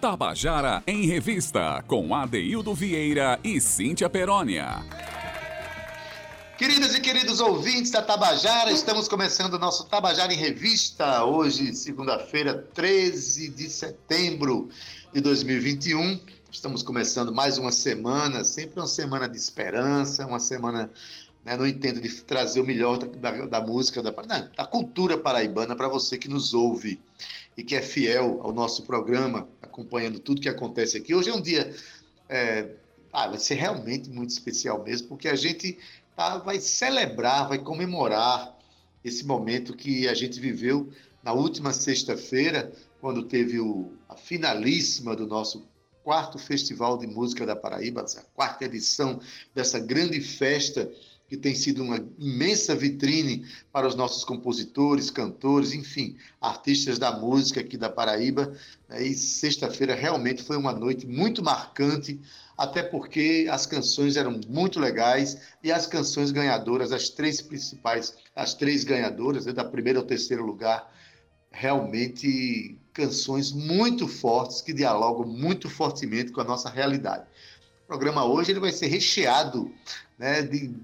Tabajara em Revista, com Adeildo Vieira e Cíntia Perónia. Queridas e queridos ouvintes da Tabajara, estamos começando o nosso Tabajara em Revista, hoje, segunda-feira, 13 de setembro de 2021. Estamos começando mais uma semana, sempre uma semana de esperança, uma semana, né, no intento de trazer o melhor da, da, da música, da, não, da cultura paraibana para você que nos ouve e que é fiel ao nosso programa, acompanhando tudo que acontece aqui. Hoje é um dia, é, ah, vai ser realmente muito especial mesmo, porque a gente tá, vai celebrar, vai comemorar esse momento que a gente viveu na última sexta-feira, quando teve o, a finalíssima do nosso quarto Festival de Música da Paraíba, a quarta edição dessa grande festa que tem sido uma imensa vitrine para os nossos compositores, cantores, enfim, artistas da música aqui da Paraíba. Né? E sexta-feira realmente foi uma noite muito marcante, até porque as canções eram muito legais e as canções ganhadoras, as três principais, as três ganhadoras, né, da primeira ao terceiro lugar, realmente canções muito fortes que dialogam muito fortemente com a nossa realidade. O programa hoje ele vai ser recheado né, de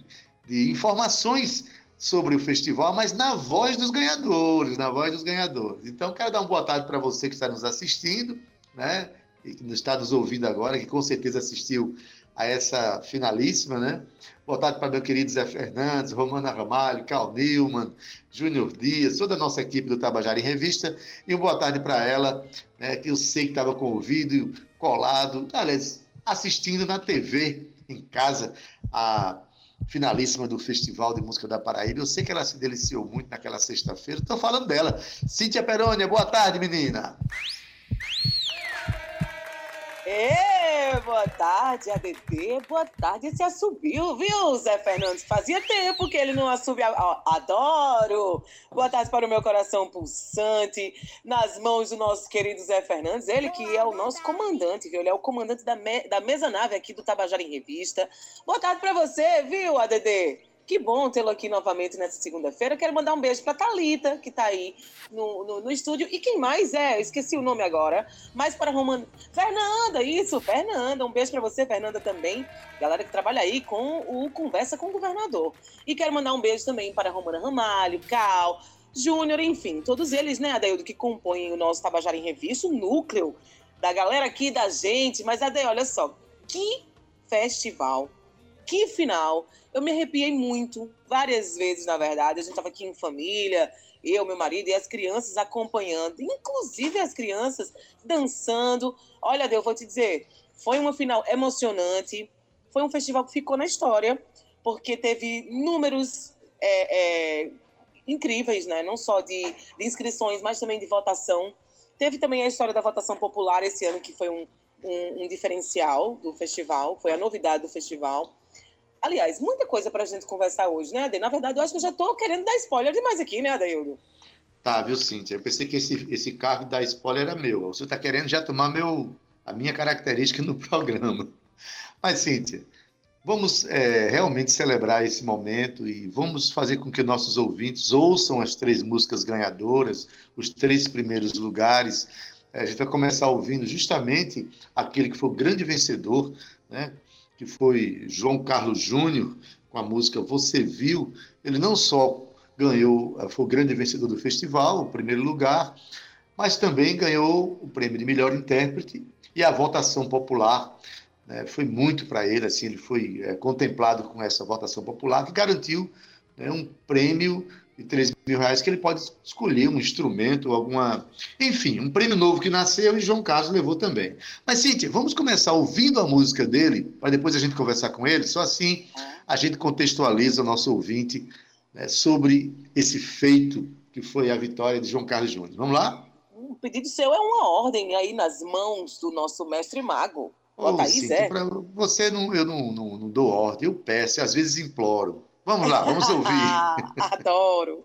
de informações sobre o festival, mas na voz dos ganhadores, na voz dos ganhadores. Então, quero dar uma boa tarde para você que está nos assistindo, né? E que está nos ouvindo agora, que com certeza assistiu a essa finalíssima, né? Boa tarde para meu querido Zé Fernandes, Romana Ramalho, Carl Newman, Júnior Dias, toda a nossa equipe do Tabajara em Revista. E uma boa tarde para ela, né, que eu sei que estava com o vídeo colado, aliás, assistindo na TV, em casa, a finalíssima do Festival de Música da Paraíba. Eu sei que ela se deliciou muito naquela sexta-feira. Estou falando dela. Cíntia Perônia, boa tarde, menina. Ê, boa tarde, ADT. Boa tarde. Esse assubiu, viu, Zé Fernandes? Fazia tempo que ele não assobia. Adoro! Boa tarde para o meu coração pulsante, nas mãos do nosso querido Zé Fernandes. Ele que é o nosso comandante, viu? Ele é o comandante da, me... da mesa nave aqui do Tabajara em Revista. Boa tarde para você, viu, ADD? Que bom tê-lo aqui novamente nessa segunda-feira. Quero mandar um beijo para Talita, que está aí no, no, no, estúdio. E quem mais é? Esqueci o nome agora. Mas para Romana. Fernanda, isso, Fernanda. Um beijo para você, Fernanda, também. Galera que trabalha aí com o Conversa com o Governador. E quero mandar um beijo também para Romana Ramalho, Cal, Júnior, enfim, todos eles, né, Adeildo, que compõem o nosso Tabajara em Revista, o núcleo da galera aqui, da gente. Mas, Adeildo, olha só, que festival que final! Eu me arrepiei muito, várias vezes, na verdade. A gente estava aqui em família, eu, meu marido e as crianças acompanhando, inclusive as crianças dançando. Olha, Deus, vou te dizer, foi uma final emocionante. Foi um festival que ficou na história, porque teve números é, é, incríveis, né? Não só de, de, inscrições, mas também de votação. Teve também a história da votação popular esse ano, que foi um, um, um diferencial do festival, foi a novidade do festival. Aliás, muita coisa para a gente conversar hoje, né, Ade? Na verdade, eu acho que eu já estou querendo dar spoiler demais aqui, né, Adeildo? Tá, viu, Cíntia? Eu pensei que esse, esse cargo da spoiler era meu. Você está querendo já tomar meu, a minha característica no programa. Mas, Cíntia, vamos é, realmente celebrar esse momento e vamos fazer com que nossos ouvintes ouçam as três músicas ganhadoras, os três primeiros lugares. É, a gente vai começar ouvindo justamente aquele que foi o grande vencedor, né? Que foi João Carlos Júnior, com a música Você Viu, ele não só ganhou, foi o grande vencedor do festival, o primeiro lugar, mas também ganhou o prêmio de melhor intérprete e a votação popular né, foi muito para ele, assim, ele foi é, contemplado com essa votação popular que garantiu né, um prêmio de 3 mil reais que ele pode escolher um instrumento, alguma. Enfim, um prêmio novo que nasceu e João Carlos levou também. Mas, Cíntia, vamos começar ouvindo a música dele, para depois a gente conversar com ele. Só assim a gente contextualiza o nosso ouvinte né, sobre esse feito que foi a vitória de João Carlos Júnior. Vamos lá? O pedido seu é uma ordem aí nas mãos do nosso mestre mago. Ô, Cíntia, você não, eu não, não, não dou ordem, eu peço, às vezes imploro. Vamos lá, vamos ouvir. Adoro.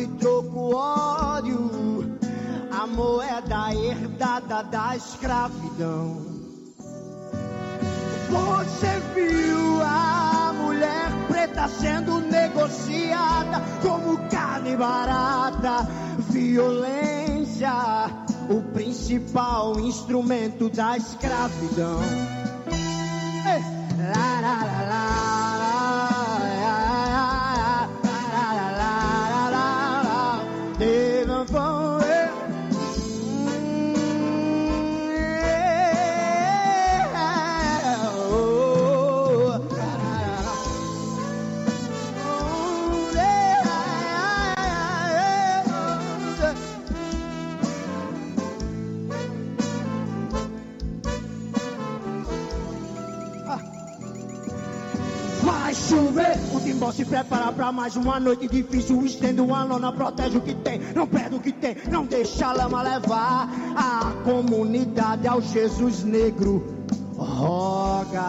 De troco ódio, a moeda herdada da escravidão. Você viu a mulher preta sendo negociada como carne barata, violência, o principal instrumento da escravidão. Se prepara pra mais uma noite difícil. Estendo uma lona, protege o que tem, não perde o que tem, não deixa a lama levar a comunidade ao Jesus negro. Roga.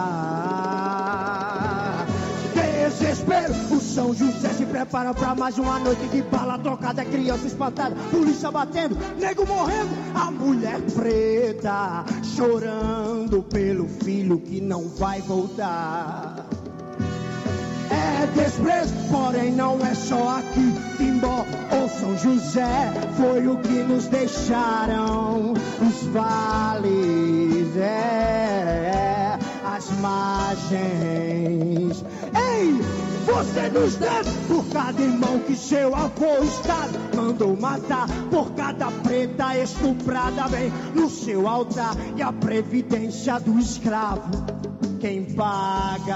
Desespero, o São José se prepara pra mais uma noite de bala trocada, criança espantada, polícia batendo, nego morrendo, a mulher preta chorando pelo filho que não vai voltar é desprezo, porém não é só aqui. Timbó ou São José foi o que nos deixaram os vales, é, as margens. Ei, você nos deve por cada irmão que seu avô Estado mandou matar, por cada preta estuprada vem no seu altar e a previdência do escravo quem paga.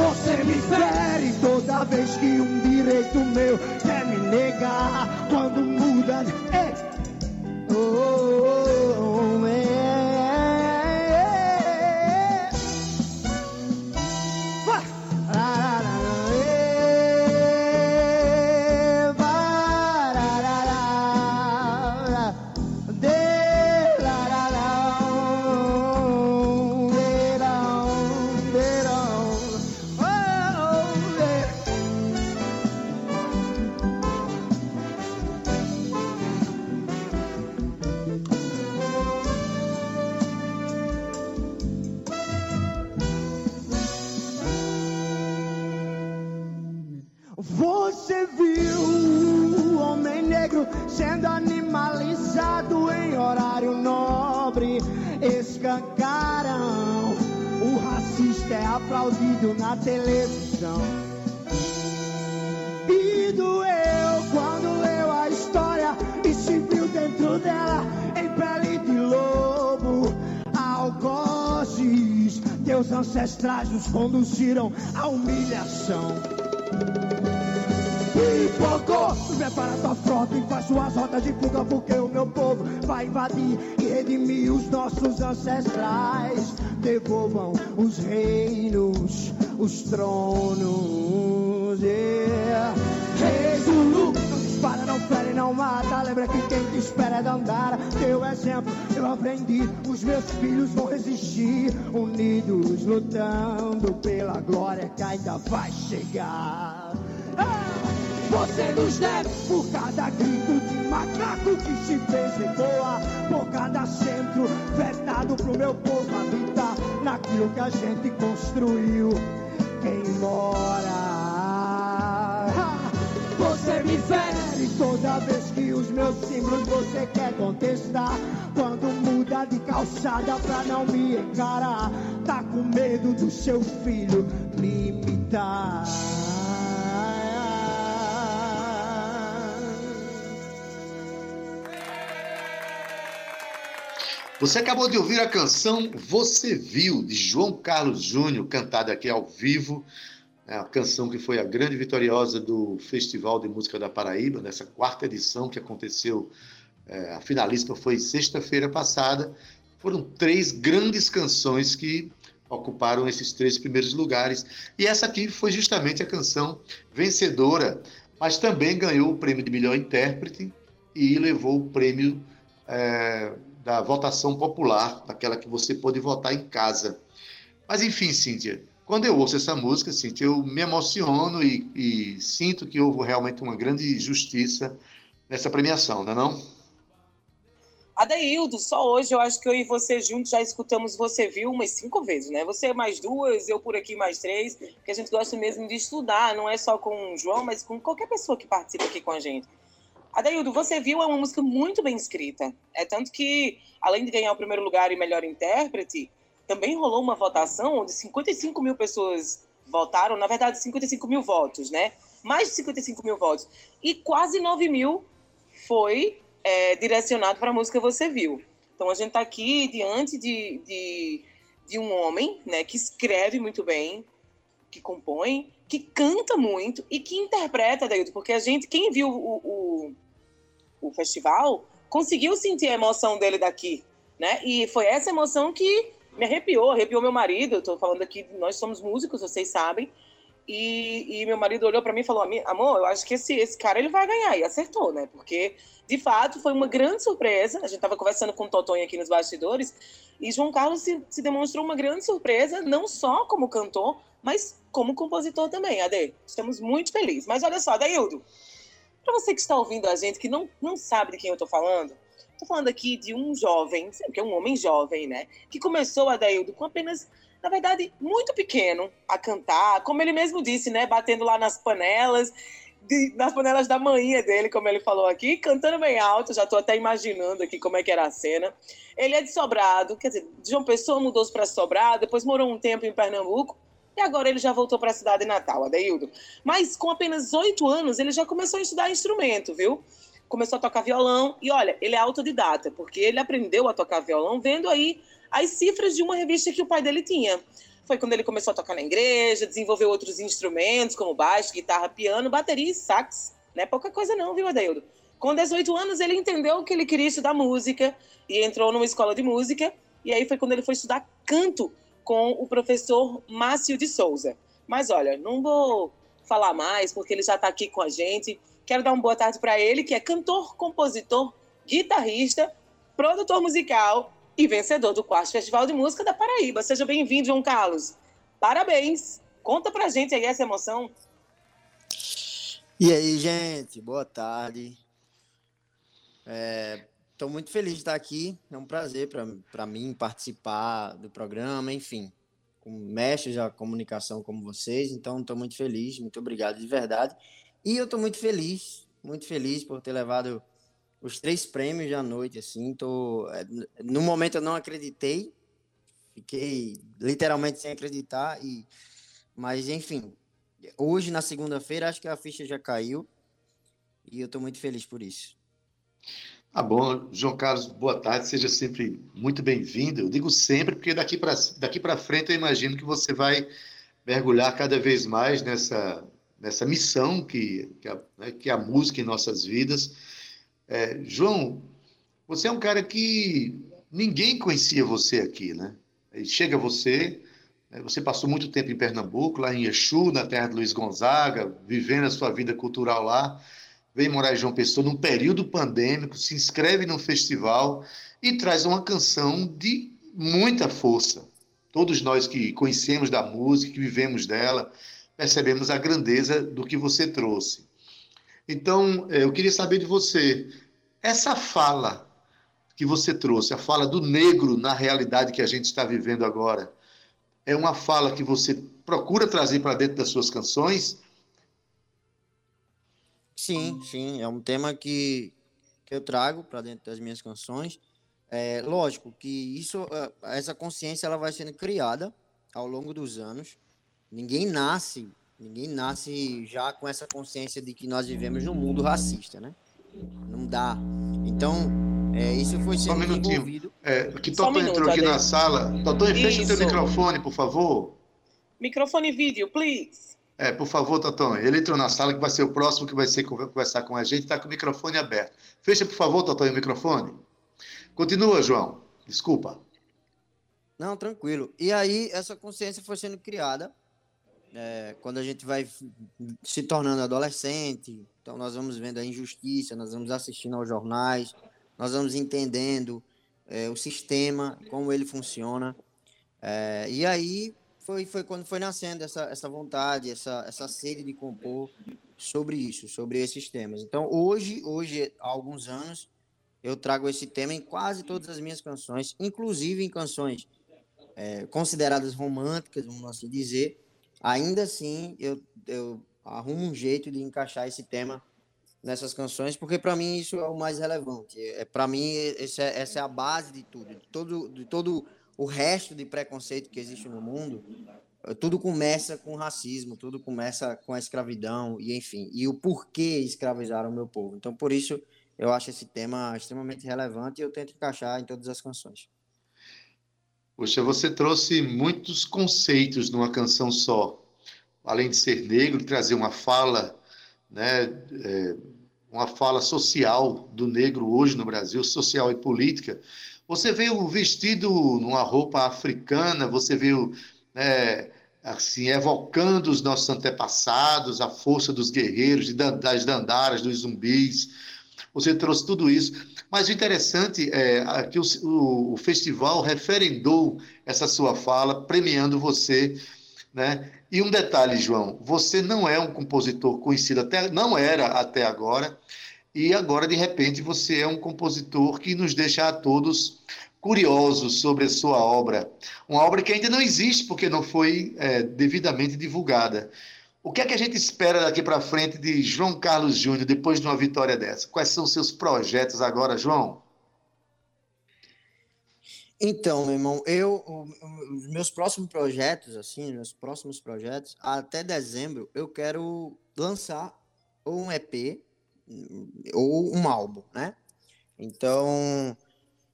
Você me fere toda vez que um direito meu quer me negar. Quando muda. Ei. Conduziram à humilhação. Pipocou, prepara tua frota e faz suas rotas de fuga, porque o meu povo vai invadir e redimir os nossos ancestrais devolvam os reinos, os tronos. Yeah. Reis do não dispara, não fere, não mata. Lembra que quem te espera é Dandara. Teu exemplo eu aprendi. Os meus filhos vão unidos, lutando pela glória que ainda vai chegar. Ah! Você nos deve por cada grito de macaco que se fez ecoar, por cada centro vetado pro meu povo habitar naquilo que a gente construiu. Quem mora, você me fere toda vez que os meus símbolos você quer contestar. Quando muda de calçada pra não me encarar, tá com medo do seu filho me imitar. Você acabou de ouvir a canção Você Viu, de João Carlos Júnior, cantada aqui ao vivo. É a canção que foi a grande vitoriosa do Festival de Música da Paraíba, nessa quarta edição que aconteceu. É, a finalista foi sexta-feira passada. Foram três grandes canções que ocuparam esses três primeiros lugares. E essa aqui foi justamente a canção vencedora, mas também ganhou o prêmio de melhor intérprete e levou o prêmio. É, da votação popular, daquela que você pode votar em casa. Mas enfim, Cíntia, quando eu ouço essa música, assim, eu me emociono e, e sinto que houve realmente uma grande justiça nessa premiação, não é não? Adaildo, só hoje eu acho que eu e você juntos já escutamos Você Viu umas cinco vezes, né? Você mais duas, eu por aqui mais três, porque a gente gosta mesmo de estudar, não é só com o João, mas com qualquer pessoa que participa aqui com a gente. Adaildo, Você Viu é uma música muito bem escrita. É tanto que, além de ganhar o primeiro lugar e melhor intérprete, também rolou uma votação onde 55 mil pessoas votaram, na verdade, 55 mil votos, né? Mais de 55 mil votos. E quase 9 mil foi é, direcionado para a música Você Viu. Então a gente está aqui diante de, de, de, um homem né, que escreve muito bem, que compõe, que canta muito e que interpreta, Dailton, porque a gente, quem viu o, o, o festival, conseguiu sentir a emoção dele daqui. Né? E foi essa emoção que me arrepiou, arrepiou meu marido. Eu tô falando aqui, nós somos músicos, vocês sabem. E, e meu marido olhou para mim e falou: Amor, eu acho que esse, esse cara ele vai ganhar. E acertou, né? Porque, de fato, foi uma grande surpresa. A gente estava conversando com o Totonho aqui nos bastidores. E João Carlos se, se demonstrou uma grande surpresa, não só como cantor, mas como compositor também, Ade. Estamos muito felizes. Mas olha só, Daildo, para você que está ouvindo a gente, que não, não sabe de quem eu estou falando, Estou falando aqui de um jovem, que é um homem jovem, né? Que começou, Adaildo, com apenas, na verdade, muito pequeno a cantar, como ele mesmo disse, né? Batendo lá nas panelas, de, nas panelas da manhã dele, como ele falou aqui, cantando bem alto, já estou até imaginando aqui como é que era a cena. Ele é de Sobrado, quer dizer, de João Pessoa mudou-se para Sobrado, depois morou um tempo em Pernambuco, e agora ele já voltou para a cidade natal, Adaildo. Mas com apenas oito anos, ele já começou a estudar instrumento, viu? Começou a tocar violão. E olha, ele é autodidata, porque ele aprendeu a tocar violão vendo aí as cifras de uma revista que o pai dele tinha. Foi quando ele começou a tocar na igreja, desenvolveu outros instrumentos, como baixo, guitarra, piano, bateria e sax. Não é pouca coisa não, viu, Adeildo? Com 18 anos, ele entendeu que ele queria estudar música e entrou numa escola de música. E aí foi quando ele foi estudar canto com o professor Márcio de Souza. Mas olha, não vou falar mais, porque ele já está aqui com a gente. Quero dar uma boa tarde para ele, que é cantor, compositor, guitarrista, produtor musical e vencedor do quarto Festival de Música da Paraíba. Seja bem-vindo, João Carlos. Parabéns. Conta pra gente aí essa emoção. E aí, gente, boa tarde. Estou é, muito feliz de estar aqui. É um prazer para mim participar do programa, enfim, com mestres da comunicação como vocês. Então, estou muito feliz. Muito obrigado de verdade. E eu estou muito feliz, muito feliz por ter levado os três prêmios da noite, assim, tô, é, no momento eu não acreditei, fiquei literalmente sem acreditar, e, mas enfim, hoje na segunda-feira acho que a ficha já caiu, e eu estou muito feliz por isso. Tá bom, João Carlos, boa tarde, seja sempre muito bem-vindo. Eu digo sempre, porque daqui para daqui frente eu imagino que você vai mergulhar cada vez mais nessa nessa missão que, que, a, né, que a música em nossas vidas. É, João, você é um cara que ninguém conhecia você aqui, né? Chega você, né, você passou muito tempo em Pernambuco, lá em Exu, na terra de Luiz Gonzaga, vivendo a sua vida cultural lá, vem morar em João Pessoa num período pandêmico, se inscreve num festival e traz uma canção de muita força. Todos nós que conhecemos da música, que vivemos dela, percebemos a grandeza do que você trouxe. Então, é, eu queria saber de você, essa fala que você trouxe, a fala do negro na realidade que a gente está vivendo agora, é uma fala que você procura trazer para dentro das suas canções? Sim, sim, é um tema que, que eu trago para dentro das minhas canções. É lógico que isso, é, essa consciência ela vai sendo criada ao longo dos anos. Ninguém nasce, ninguém nasce já com essa consciência de que nós vivemos num mundo racista, né? Não dá. Então, é, isso foi sendo Só um desenvolvido. É, que Totó um entrou aqui na sala. Totó, fecha o teu microfone, por favor. Microfone vídeo, please. É, por favor, Totó. Ele entrou na sala, que vai ser o próximo que vai ser conversar com a gente, está com o microfone aberto. Fecha, por favor, Totó, o microfone. Continua, João. Desculpa. Não, tranquilo. E aí, essa consciência foi sendo criada é, quando a gente vai se tornando adolescente, então nós vamos vendo a injustiça, nós vamos assistindo aos jornais, nós vamos entendendo é, o sistema, como ele funciona. É, e aí foi, foi quando foi nascendo essa, essa vontade, essa, essa sede de compor sobre isso, sobre esses temas. Então, hoje, hoje, há alguns anos, eu trago esse tema em quase todas as minhas canções, inclusive em canções é, consideradas românticas, vamos assim dizer. Ainda assim, eu, eu arrumo um jeito de encaixar esse tema nessas canções, porque para mim isso é o mais relevante. É, para mim, esse é, essa é a base de tudo, de todo, de todo o resto de preconceito que existe no mundo, tudo começa com racismo, tudo começa com a escravidão e enfim, e o porquê escravizaram o meu povo. Então, por isso, eu acho esse tema extremamente relevante e eu tento encaixar em todas as canções. Poxa, você trouxe muitos conceitos numa canção só. Além de ser negro, trazer uma fala, né, é, uma fala social do negro hoje no Brasil, social e política, você veio vestido numa roupa africana, você veio né, assim, evocando os nossos antepassados, a força dos guerreiros, das dandaras, dos zumbis. Você trouxe tudo isso. Mas o interessante é que o, o, o festival referendou essa sua fala, premiando você. Né? E um detalhe, João, você não é um compositor conhecido até, não era até agora, e agora, de repente, você é um compositor que nos deixa a todos curiosos sobre a sua obra. Uma obra que ainda não existe porque não foi é, devidamente divulgada. O que é que a gente espera daqui para frente de João Carlos Júnior depois de uma vitória dessa? Quais são os seus projetos agora, João? Então, meu irmão, eu meus próximos projetos, assim, meus próximos projetos, até dezembro eu quero lançar ou um EP ou um álbum, né? Então,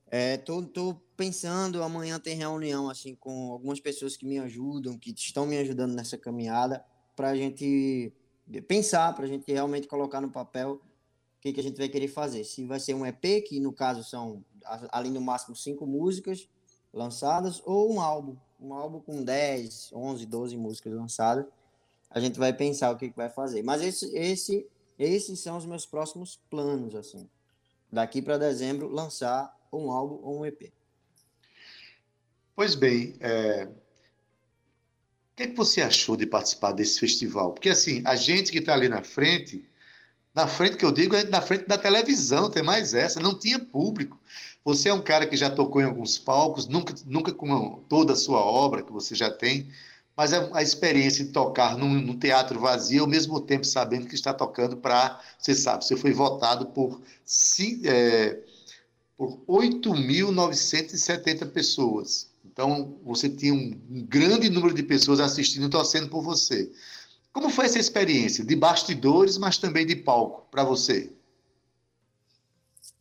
é, tô, tô pensando, amanhã tem reunião assim com algumas pessoas que me ajudam, que estão me ajudando nessa caminhada, para a gente pensar, para a gente realmente colocar no papel o que, que a gente vai querer fazer. Se vai ser um EP, que no caso são além no máximo cinco músicas lançadas, ou um álbum, um álbum com 10, 11, 12 músicas lançadas, a gente vai pensar o que, que vai fazer. Mas esse, esse esses são os meus próximos planos, assim. Daqui para dezembro, lançar um álbum ou um EP. Pois bem, é... o que, é que você achou de participar desse festival? Porque, assim, a gente que está ali na frente, na frente que eu digo é na frente da televisão, tem mais essa, não tinha público. Você é um cara que já tocou em alguns palcos, nunca, nunca com toda a sua obra que você já tem, mas a, experiência de tocar num, num, teatro vazio, ao mesmo tempo sabendo que está tocando para. Você sabe, você foi votado por, é, por 8.970 pessoas. Então, você tinha um, um grande número de pessoas assistindo torcendo por você. Como foi essa experiência de bastidores, mas também de palco para você?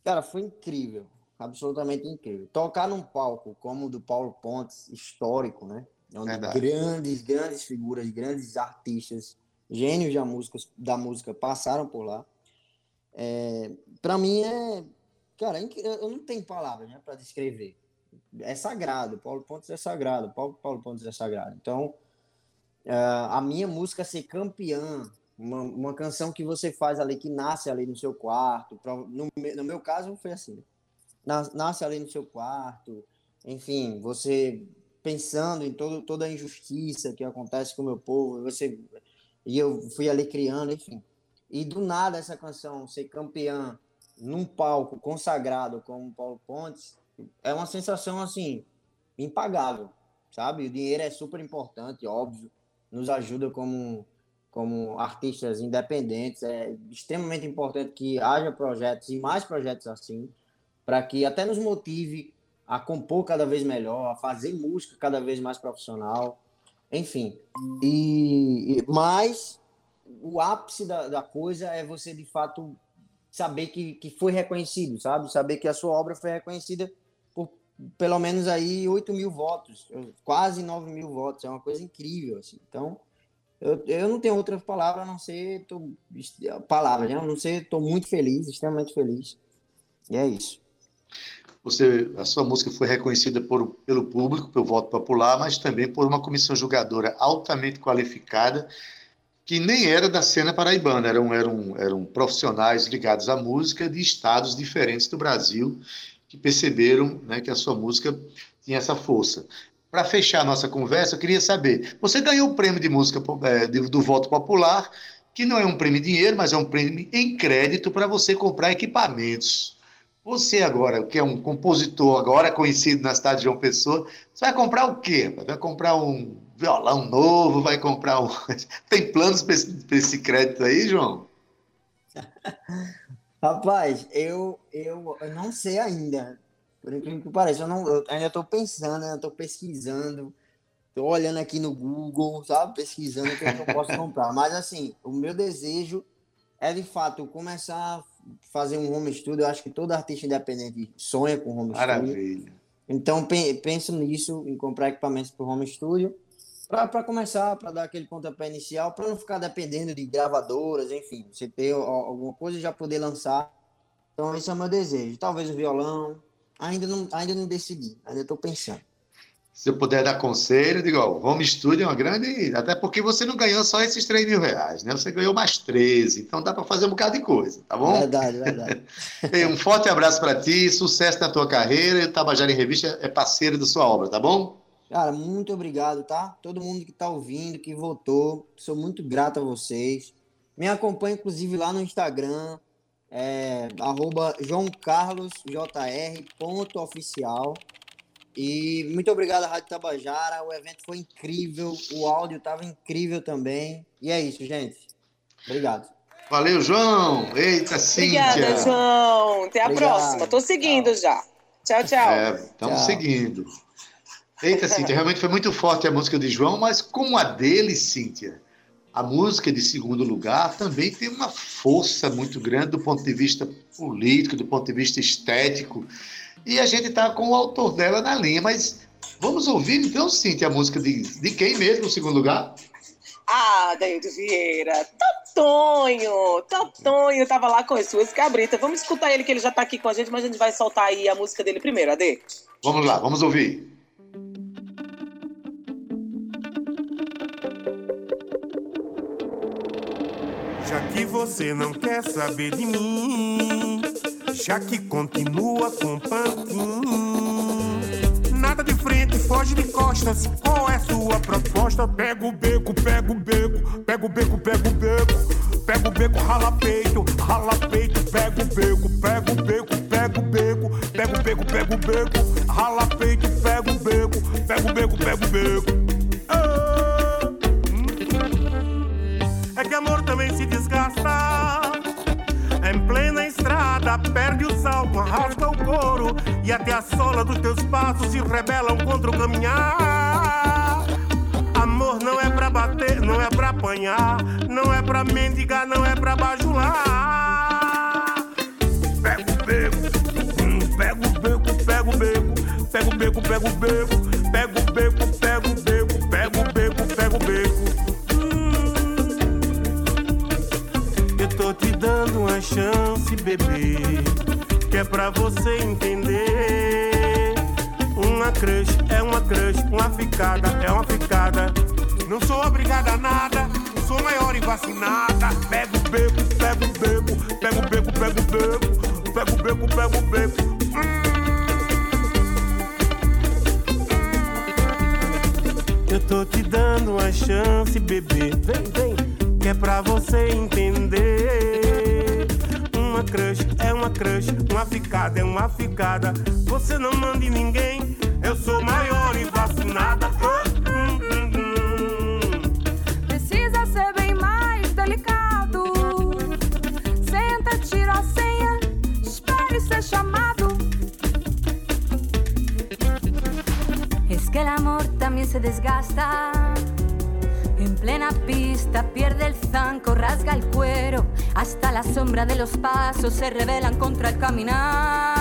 Cara, foi incrível, absolutamente incrível. Tocar num palco como o do Paulo Pontes, histórico, né? onde Verdade. grandes, grandes figuras, grandes artistas, gênios da música, da música passaram por lá. É, para mim é, cara, eu não tenho palavras né, para descrever. É sagrado, Paulo Pontes é sagrado, Paulo, Paulo Pontes é sagrado. Então, é, a minha música ser campeã, uma, uma canção que você faz ali, que nasce ali no seu quarto, no, no meu caso foi assim, nasce ali no seu quarto, enfim, você pensando em todo, toda a injustiça que acontece com o meu povo, você e eu fui ali criando, enfim. E do nada essa canção ser campeã num palco consagrado como Paulo Pontes é uma sensação assim impagável, sabe? O dinheiro é super importante, óbvio, nos ajuda como como artistas independentes, é extremamente importante que haja projetos e mais projetos assim, para que até nos motive a compor cada vez melhor, a fazer música cada vez mais profissional, enfim. E, e mas o ápice da, da coisa é você de fato saber que, que foi reconhecido, sabe? Saber que a sua obra foi reconhecida pelo menos aí 8 mil votos, quase 9 mil votos, é uma coisa incrível, assim. Então, eu, eu não tenho outra palavra a não ser tô, palavra, né? a não ser estou muito feliz, extremamente feliz. E é isso. Você, a sua música foi reconhecida por, pelo público, pelo voto popular, mas também por uma comissão julgadora altamente qualificada, que nem era da cena paraibana, eram, eram, eram profissionais ligados à música de estados diferentes do Brasil, que perceberam né, que a sua música tinha essa força. para fechar a nossa conversa, eu queria saber: você ganhou o prêmio de música é, do voto popular, que não é um prêmio em dinheiro, mas é um prêmio em crédito para você comprar equipamentos. Você agora, que é um compositor agora conhecido na cidade de João Pessoa, você vai comprar o quê? Vai comprar um violão novo, vai comprar um. Tem planos para esse, esse crédito aí, João? Rapaz, eu, eu, eu não sei ainda. Por incrível que pareça, eu, não, eu ainda estou pensando, ainda estou pesquisando. Estou olhando aqui no Google, sabe? Pesquisando o que, é eu posso comprar. Mas, assim, o meu desejo é, de fato, começar a fazer um home studio. Eu acho que todo artista independente sonha com home Maravilha. studio. Maravilha. Então, penso nisso, em comprar equipamentos para o home studio para começar, para dar aquele pontapé inicial, para não ficar dependendo de gravadoras, enfim, você ter alguma coisa e já poder lançar. Então, esse é o meu desejo. Talvez o violão. Ainda não, ainda não decidi, ainda estou pensando. Se eu puder dar conselho, digo, ó, Home Studio é uma grande. Até porque você não ganhou só esses 3 mil reais, né? Você ganhou mais 13, então dá para fazer um bocado de coisa, tá bom? Verdade, verdade. um forte abraço para ti, sucesso na tua carreira. E o Tabajara em Revista é parceiro da sua obra, tá bom? Cara, muito obrigado, tá? Todo mundo que tá ouvindo, que votou, sou muito grato a vocês. Me acompanha, inclusive, lá no Instagram, é, arroba joãocarlosjr.oficial. E muito obrigado à Rádio Tabajara, o evento foi incrível, o áudio estava incrível também. E é isso, gente. Obrigado. Valeu, João. Eita, Cíntia. Obrigada, João. Até a Obrigado. próxima. Tô seguindo tchau. já. Tchau, tchau. É, estamos seguindo. Eita, Cíntia, realmente foi muito forte a música de João, mas como a dele, Cíntia, a música de segundo lugar também tem uma força muito grande do ponto de vista político, do ponto de vista estético. E a gente está com o autor dela na linha, mas vamos ouvir então, Cíntia, a música de, de quem mesmo, segundo lugar? Ah, Daído Vieira, Totonho, Totonho tava lá com as suas cabritas. Vamos escutar ele, que ele já tá aqui com a gente, mas a gente vai soltar aí a música dele primeiro, Ade. Vamos lá, vamos ouvir. Que você não quer saber de mim, já que continua com pantin. Nada de frente, foge de costas. Qual é sua proposta? Pega o beco, pega o beco, pega o beco, pega o beco. Pega o beco, rala peito, rala peito, pega o beco, pega o beco, pega o beco, pega o beco, pega o beco, rala peito, pega o beco, pega o beco, pega o beco. Em plena estrada, perde o salto, rasga o couro. E até a sola dos teus passos se rebelam contra o caminhar. Amor não é pra bater, não é pra apanhar. Não é pra mendigar, não é pra bajular. Pega o beco, hum, pega o beco, pega o beco. Pega o beco, pega o beco, bebê. Que é pra você entender. Uma crush é uma crush, uma ficada é uma ficada. Não sou obrigada a nada, sou maior e vacinada. Pega o beco, pega o beco, pega o beco, pega o beco, pega o beco, pega o beco. Eu tô te dando uma chance, bebê. Vem, vem que é pra você entender. Uma crush é uma crush, uma ficada é uma ficada. Você não manda em ninguém, eu sou maior e vacinada. Precisa ser bem mais delicado. Senta, tira a senha, espere ser chamado. Es que el amor también se desgasta. En plena pista hasta la sombra de los pasos se rebelan contra el caminar.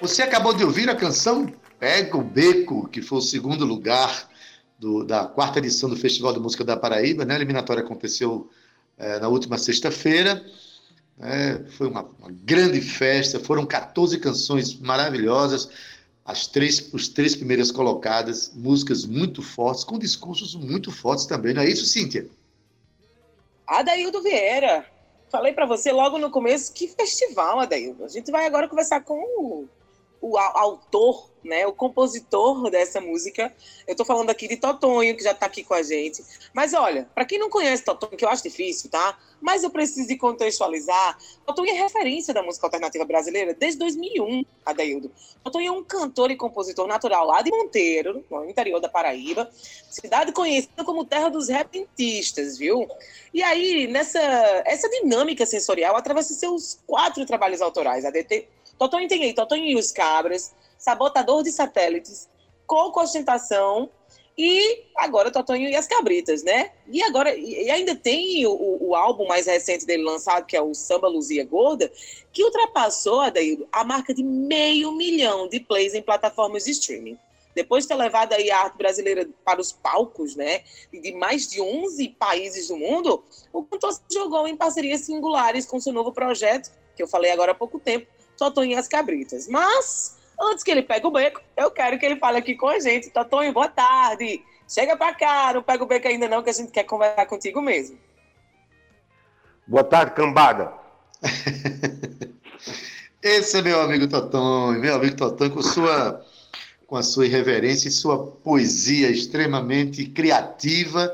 Você acabou de ouvir a canção Pega o Beco, que foi o segundo lugar do- da quarta edição do Festival de Música da Paraíba. Né? A eliminatória aconteceu eh, na última sexta-feira. né? foi uma, uma grande festa, foram 14 canções maravilhosas, as três, os três primeiras colocadas, músicas muito fortes, com discursos muito fortes também. Não é isso, Cíntia? Adaildo Vieira. Falei pra você logo no começo que festival, Adaildo. A gente vai agora conversar com o au- autor, né, o compositor dessa música. Eu tô falando aqui de Totonho, que já tá aqui com a gente. Mas olha, pra quem não conhece Totonho, que eu acho difícil, tá? Mas eu preciso de contextualizar. Totonho é referência da música alternativa brasileira desde 2001, Adaildo. Totonho é um cantor e compositor natural lá de Monteiro, no interior da Paraíba. Cidade conhecida como terra dos repentistas, viu? E aí, nessa essa dinâmica sensorial, atravessa seus quatro trabalhos autorais. ADT, Tem aí, Totonho e os Cabras, Sabotador de Satélites, Coco Ostentação e agora Totonho e as Cabritas, né? E agora, e ainda tem o, o- o álbum mais recente dele lançado, que é o Samba Luzia Gorda, que ultrapassou, Adaildo, a marca de meio milhão de plays em plataformas de streaming. Depois de ter levado aí a arte brasileira para os palcos, né, de mais de 11 países do mundo, o cantor se jogou em parcerias singulares com seu novo projeto, que eu falei agora há pouco tempo, Totonho e as Cabritas. Mas, antes que ele pegue o beco, eu quero que ele fale aqui com a gente. Totonho, boa tarde. Chega pra cá, não pega o beco ainda não, que a gente quer conversar contigo mesmo. Boa tarde, cambada. Esse é meu amigo Totonho, meu amigo Totonho com sua com a sua irreverência e sua poesia extremamente criativa.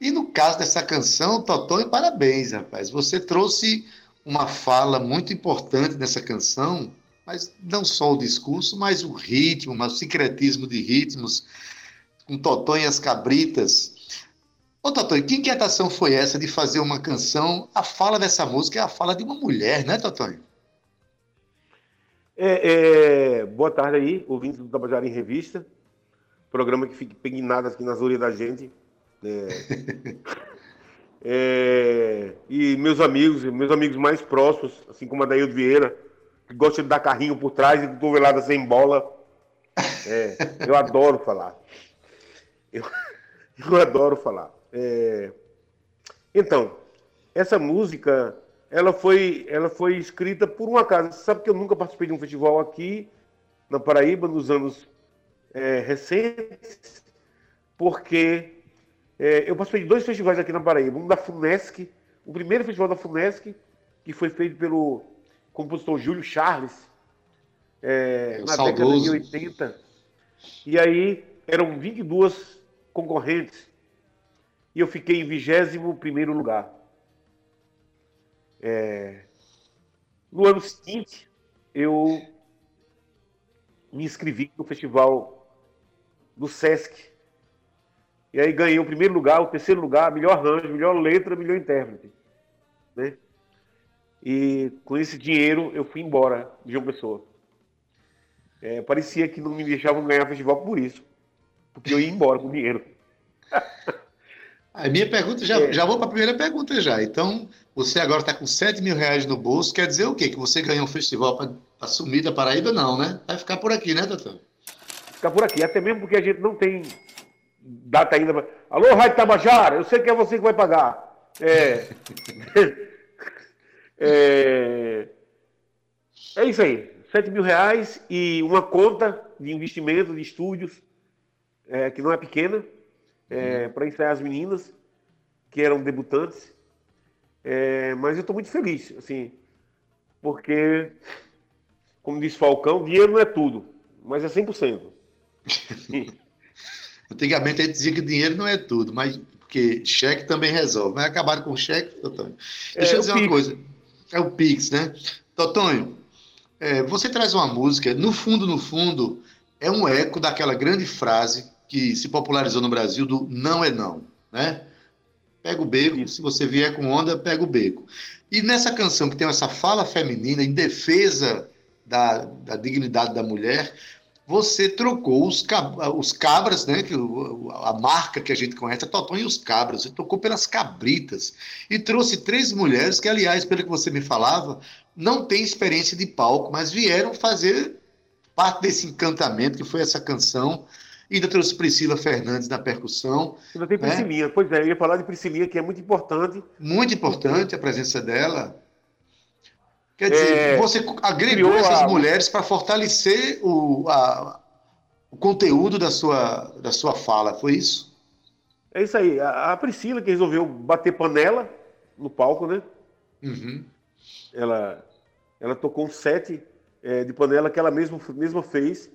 E no caso dessa canção, Totonho, parabéns, rapaz. Você trouxe uma fala muito importante nessa canção, mas não só o discurso, mas o ritmo, mas o sincretismo de ritmos, com Totonho e as Cabritas. Ô, Totonho, que inquietação foi essa de fazer uma canção? A fala dessa música é a fala de uma mulher, né, Totonho? É, é, boa tarde aí, ouvintes do Tabajara em Revista. Programa que fica impregnado aqui nas orelhas da gente. É, é, e meus amigos, meus amigos mais próximos, assim como a Daíldo Vieira, que gosta de dar carrinho por trás e cotovelada sem bola. É, eu adoro falar. Eu, eu adoro falar. É, então, essa música ela foi, ela foi escrita por um acaso. Você sabe que eu nunca participei de um festival aqui na Paraíba nos anos é, recentes, porque é, eu participei de dois festivais aqui na Paraíba. Um da FUNESC, o primeiro festival da FUNESC, que foi feito pelo compositor Júlio Charles, é, É, na década de saudoso. 80. E aí eram 22 concorrentes e eu fiquei em 21 primeiro lugar. É, No ano seguinte, eu me inscrevi no festival do Sesc. E aí ganhei o primeiro lugar, o terceiro lugar, melhor arranjo, melhor letra, melhor intérprete. Né? E com esse dinheiro eu fui embora de João Pessoa. É, parecia que não me deixavam ganhar festival por isso. Porque eu ia embora com dinheiro. A minha pergunta, já, É. já vou para a primeira pergunta já. Então, você agora está com 7 mil reais no bolso, quer dizer o quê? Que você ganhou um festival para sumir da Paraíba? Não, né? Vai ficar por aqui, né, doutor? ficar por aqui. Até mesmo porque a gente não tem data ainda. pra- Alô, Rádio Tabajara, eu sei que é você que vai pagar. É, é, é isso aí. 7 mil reais e uma conta de investimento de estúdios, é, que não é pequena, para ensaiar as meninas. que eram debutantes. É, mas eu estou muito feliz, assim, porque, como disse Falcão, dinheiro não é tudo, mas é 100%. Antigamente a gente dizia que dinheiro não é tudo, mas porque cheque também resolve. Mas acabaram com o cheque, Totonho. Deixa É, eu dizer uma Pix. coisa. É o Pix, né? Totonho, é, você traz uma música, no fundo, no fundo, é um eco daquela grande frase que se popularizou no Brasil do não é não, né? Pega o beco, se você vier com onda, pega o beco. E nessa canção que tem essa fala feminina em defesa da, da dignidade da mulher, você trocou os, cab- os cabras, né? A marca que a gente conhece, a Totonho e os cabras. Você trocou pelas cabritas e trouxe três mulheres que, aliás, pelo que você me falava, não têm experiência de palco, mas vieram fazer parte desse encantamento que foi essa canção. E ainda trouxe Priscila Fernandes na percussão. Ainda tem É. Priscilinha. Pois é, eu ia falar de Priscilinha, que é muito importante. Muito importante a presença dela. Quer dizer, É, você agregou essas a- mulheres para fortalecer o, a- o conteúdo da sua, da sua fala, foi isso? É isso aí. A, a Priscila que resolveu bater panela no palco, né? Uhum. Ela, ela tocou um set é, de panela que ela mesma, mesma fez.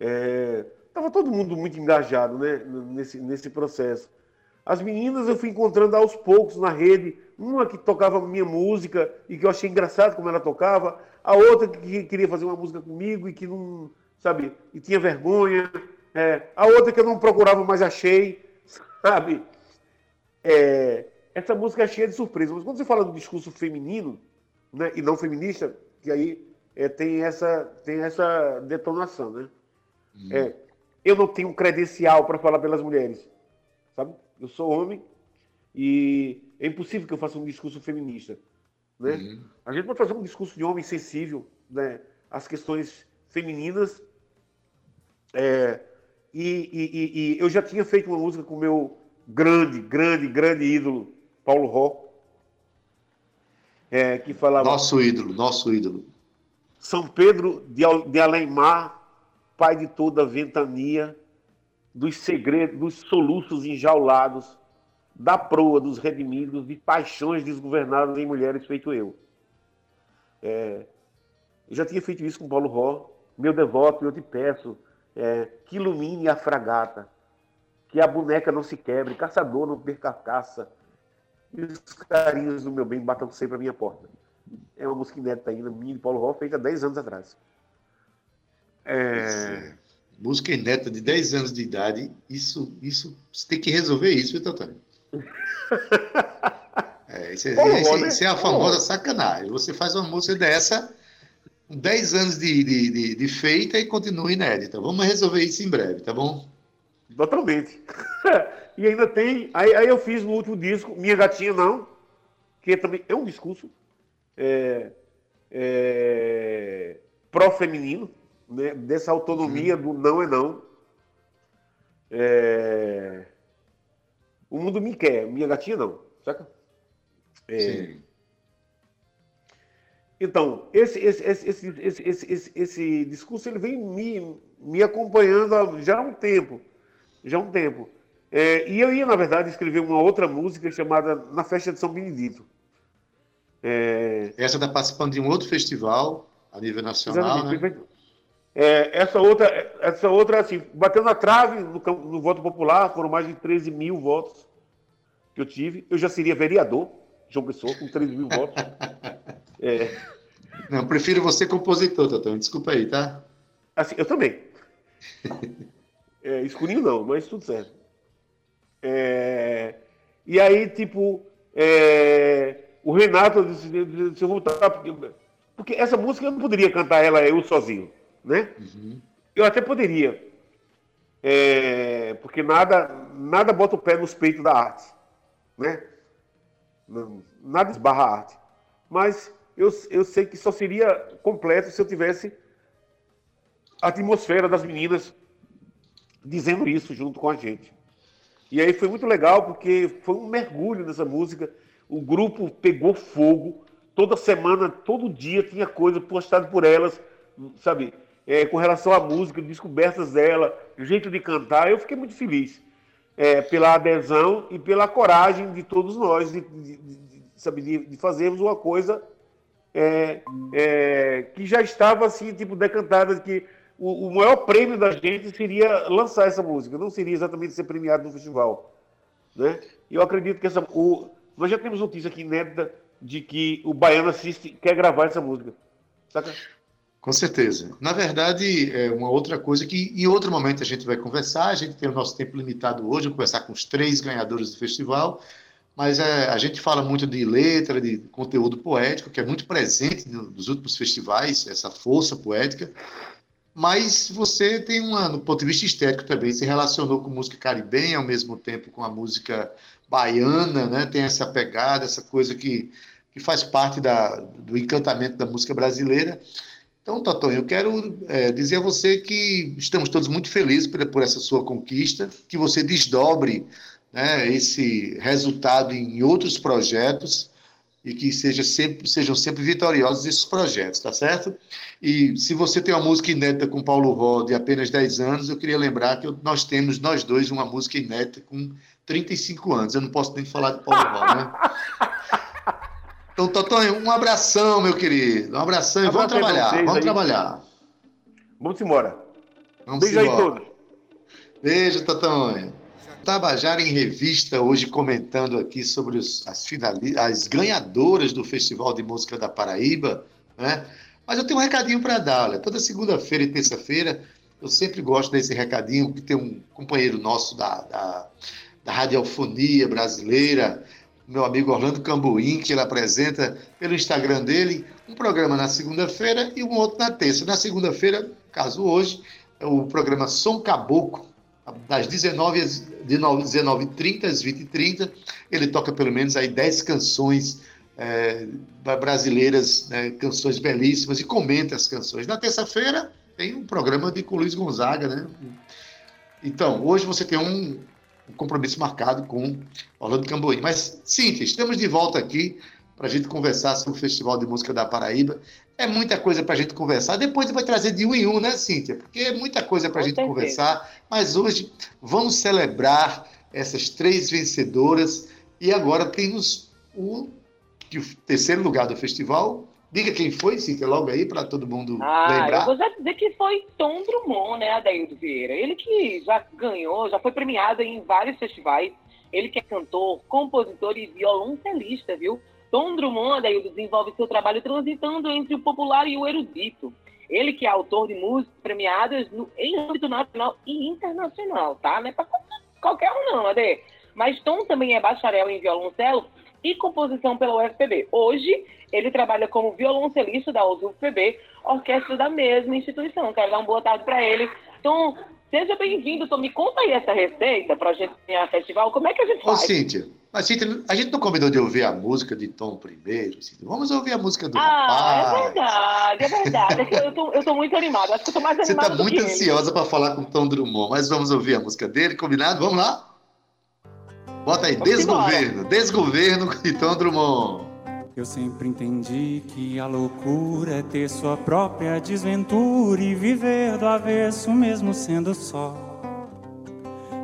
É, tava todo mundo muito engajado, né? Nesse, nesse processo. As meninas eu fui encontrando aos poucos na rede. Uma que tocava minha música e que eu achei engraçado como ela tocava. A outra que queria fazer uma música comigo e que não, sabe, e tinha vergonha. É, a outra que eu não procurava, mas achei, sabe? É, essa música é cheia de surpresas. Mas quando você fala do discurso feminino, né, e não feminista, que aí é, tem, essa, tem essa detonação, né? É, eu não tenho credencial para falar pelas mulheres, sabe? Eu sou homem e é impossível que eu faça um discurso feminista, né? Uhum. A gente pode fazer um discurso de homem sensível, né? Às questões femininas. É, e, e- e- eu já tinha feito uma música com o meu grande, grande, grande ídolo, Paulo Ró, é, que falava Nosso ídolo, nosso ídolo. São Pedro de, de Além-Mar, pai de toda a ventania, dos segredos, dos soluços enjaulados, da proa dos redimidos, de paixões desgovernadas em mulheres feito eu. É, eu já tinha feito isso com Paulo Ró, meu devoto, eu te peço é, que ilumine a fragata, que a boneca não se quebre, caçador não perca a caça, e os carinhos do meu bem batam sempre à minha porta. É uma música inédita ainda, minha de Paulo Ró, feita há 10 anos atrás. É, Música inédita de 10 anos de idade, isso, isso, você tem que resolver isso, viu, Totônio? É, isso, é, isso- isso é a famosa sacanagem. Você faz uma música dessa, com 10 anos de, de, de, de feita e continua inédita. Vamos resolver isso em breve, tá bom? Totalmente. e ainda tem. Aí, aí eu fiz no último disco, Minha Gatinha Não, que também é um discurso é, é, pró-feminino, né, dessa autonomia uhum. do não é não. É... O mundo me quer, minha gatinha não, saca? É... Sim. Então, esse, esse, esse, esse, esse, esse, esse, discurso ele vem me, me acompanhando já há um tempo. Já há um tempo. É, e eu ia, na verdade, escrever uma outra música chamada Na Festa de São Benedito. É... Essa está participando de um outro festival a nível nacional, Exatamente. né? É, essa outra, essa outra, assim, bateu na trave no, no voto popular, foram mais de 13 mil votos que eu tive. Eu já seria vereador, João Pessoa, com 13 mil votos. É, Não, prefiro você compositor, Totão. Desculpa aí, tá? Assim, eu também. É, escurinho não, mas tudo certo. É, e aí, tipo, é, o Renato disse, disse, eu porque, porque essa música eu não poderia cantar ela eu sozinho, né? Uhum. Eu até poderia, é, porque nada, nada bota o pé nos peitos da arte, né? Nada esbarra a arte. Mas eu, eu sei que só seria completo se eu tivesse a atmosfera das meninas dizendo isso junto com a gente. E aí foi muito legal porque foi um mergulho nessa música. O grupo pegou fogo. Toda semana, todo dia tinha coisa postada por elas, sabe? É, com relação à música, descobertas dela, jeito de cantar. Eu fiquei muito feliz. é, pela adesão e pela coragem de todos nós de, de, de, de, de fazermos uma coisa é, é, que já estava assim, tipo, decantada, que o, o, maior prêmio da gente seria lançar essa música, não seria exatamente ser premiado no festival. Né? Eu acredito que essa. O, nós já temos notícia aqui inédita de que o Baiano Assiste quer gravar essa música. Saca? Com certeza. Na verdade, é uma outra coisa que em outro momento a gente vai conversar, a gente tem o nosso tempo limitado hoje, conversar com os três ganhadores do festival, mas é, a gente fala muito de letra, de conteúdo poético, que é muito presente nos últimos festivais, essa força poética, mas você tem uma, no ponto de vista estético também, se relacionou com música caribenha, ao mesmo tempo com a música baiana, né? tem essa pegada, essa coisa que, que faz parte da, do encantamento da música brasileira, então, Totonho, eu quero é, dizer a você que estamos todos muito felizes por, por essa sua conquista, que você desdobre né, esse resultado em outros projetos e que seja sempre, sejam sempre vitoriosos esses projetos, tá certo? E se você tem uma música inédita com Paulo Ró de apenas 10 anos, eu queria lembrar que nós temos, nós dois, uma música inédita com 35 anos. Eu não posso nem falar de Paulo Ró, né? Então, Totonho, um abração, meu querido. Um abração e vamos trabalhar. Vamos aí. trabalhar. Vamos embora. Vamos Beijo embora. aí todos. Beijo, Totonho. Tabajara em Revista, hoje comentando aqui sobre os, as, finali... as ganhadoras do Festival de Música da Paraíba, né? Mas eu tenho um recadinho para dar. Olha. Toda segunda-feira e terça-feira eu sempre gosto desse recadinho, que tem um companheiro nosso da, da, da radiofonia brasileira, meu amigo Orlando Cambuim, que ele apresenta pelo Instagram dele um programa na segunda-feira e um outro na terça. Na segunda-feira, caso hoje, é o programa Som Caboclo, das 19 às 19h30 às 20h30. Ele toca pelo menos aí 10 canções é, brasileiras, né, canções belíssimas, e comenta as canções. Na terça-feira tem um programa de com Luiz Gonzaga, né? Então, hoje você tem um, um compromisso marcado com Orlando Camboim. Mas, Cíntia, estamos de volta aqui para a gente conversar sobre o Festival de Música da Paraíba. É muita coisa para a gente conversar. Depois vai trazer de um em um, né, Cíntia? Porque é muita coisa para a gente certeza. conversar. Mas hoje vamos celebrar essas três vencedoras. E agora temos o, o terceiro lugar do festival, Diga quem foi, Cíntia, logo aí, para todo mundo ah, lembrar. Eu vou já dizer que foi Tom Drummond, né, Adaildo Vieira. Ele que já ganhou, já foi premiado em vários festivais. Ele que é cantor, compositor e violoncelista, viu? Tom Drummond, Adaildo, desenvolve seu trabalho transitando entre o popular e o erudito. Ele que é autor de músicas premiadas no, em âmbito nacional e internacional, tá? Não é para qualquer um não, Ade. Mas Tom também é bacharel em violoncelo e composição pela UFPB. Hoje, ele trabalha como violoncelista da UFPB, orquestra da mesma instituição. Quero dar uma boa tarde para ele. Então, seja bem-vindo. Então, me conta aí essa receita para a gente ganhar festival. Como é que a gente faz? Ô, Cíntia, mas Cíntia, a gente não combinou de ouvir a música de Tom primeiro, Cíntia. Vamos ouvir a música do ah, rapaz. é verdade, é verdade. É eu, tô, eu tô muito animada. Acho que eu tô mais animada Você está muito ansiosa para falar com o Tom Drummond, mas vamos ouvir a música dele, combinado? Vamos lá? Bota aí, Vamos desgoverno, embora. desgoverno e Tom Drummond. Eu sempre entendi que a loucura é ter sua própria desventura e viver do avesso mesmo sendo só.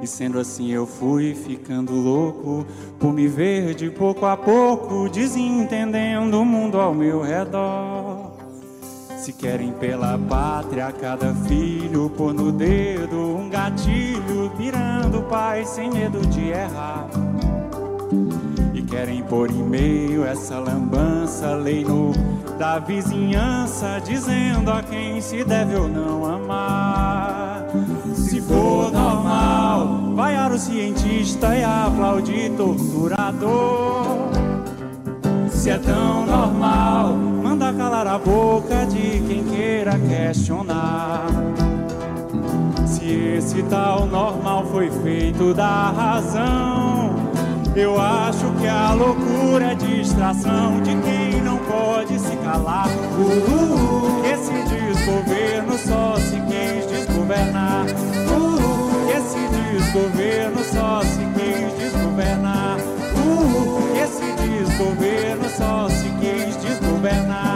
E sendo assim eu fui ficando louco por me ver de pouco a pouco desentendendo o mundo ao meu redor. Se querem pela pátria cada filho pôr no dedo um gatilho, pirando o pai sem medo de errar. Querem pôr em meio essa lambança, lei no da vizinhança, dizendo a quem se deve ou não amar. Se for normal, vaiar o cientista e aplaudir torturador. Se é tão normal, calar a boca de quem queira questionar. Se esse tal normal foi feito da razão eu acho que a loucura é distração de quem não pode se calar. Uh, uh. Esse desgoverno só se quis desgovernar. Uh. Esse desgoverno só se quis desgovernar. Uh, esse desgoverno só se quis desgovernar.